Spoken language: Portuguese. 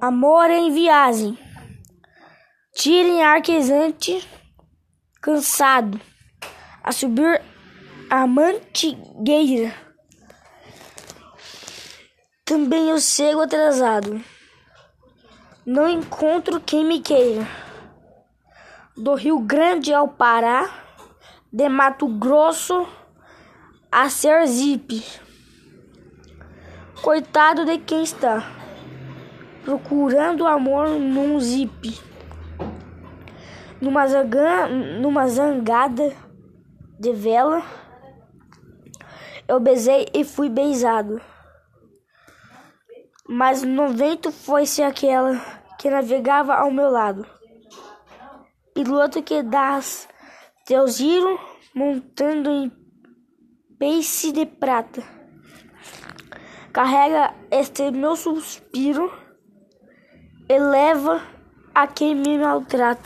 Amor em viagem. Tirem arquesante cansado a subir a mantigueira. Também eu cego atrasado. Não encontro quem me queira. Do Rio Grande ao Pará, de Mato Grosso a Sergipe. Coitado de quem está procurando amor num zip. Numa, numa zangada de vela, eu beijei e fui beijado. Mas no vento foi-se aquela que navegava ao meu lado. Piloto que das teu giro montando em peixe de prata. Carrega este meu suspiro, eleva a quem me maltrata.